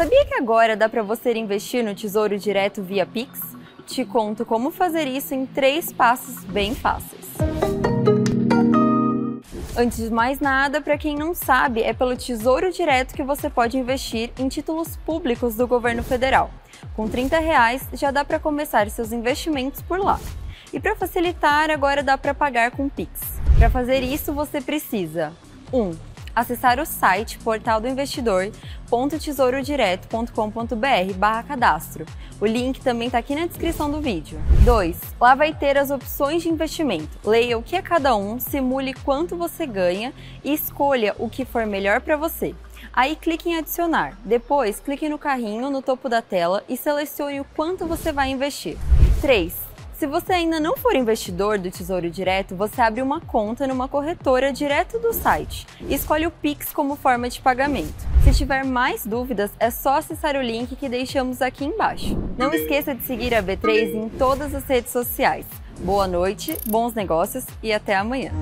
Sabia que agora dá para você investir no Tesouro Direto via Pix? Te conto como fazer isso em três passos bem fáceis. Antes de mais nada, para quem não sabe, é pelo Tesouro Direto que você pode investir em títulos públicos do governo federal. Com 30 reais já dá para começar seus investimentos por lá. E para facilitar, agora dá para pagar com Pix. Para fazer isso, você precisa 1. Um, acessar o site portaldoinvestidor.tesourodireto.com.br barra cadastro. O link também está aqui na descrição do vídeo. 2. Lá vai ter as opções de investimento. Leia o que é cada um, simule quanto você ganha e escolha o que for melhor para você. Aí clique em adicionar. Depois, clique no carrinho no topo da tela e selecione o quanto você vai investir. 3 se você ainda não for investidor do Tesouro Direto, você abre uma conta numa corretora direto do site e escolhe o Pix como forma de pagamento. Se tiver mais dúvidas, é só acessar o link que deixamos aqui embaixo. Não esqueça de seguir a B3 em todas as redes sociais. Boa noite, bons negócios e até amanhã.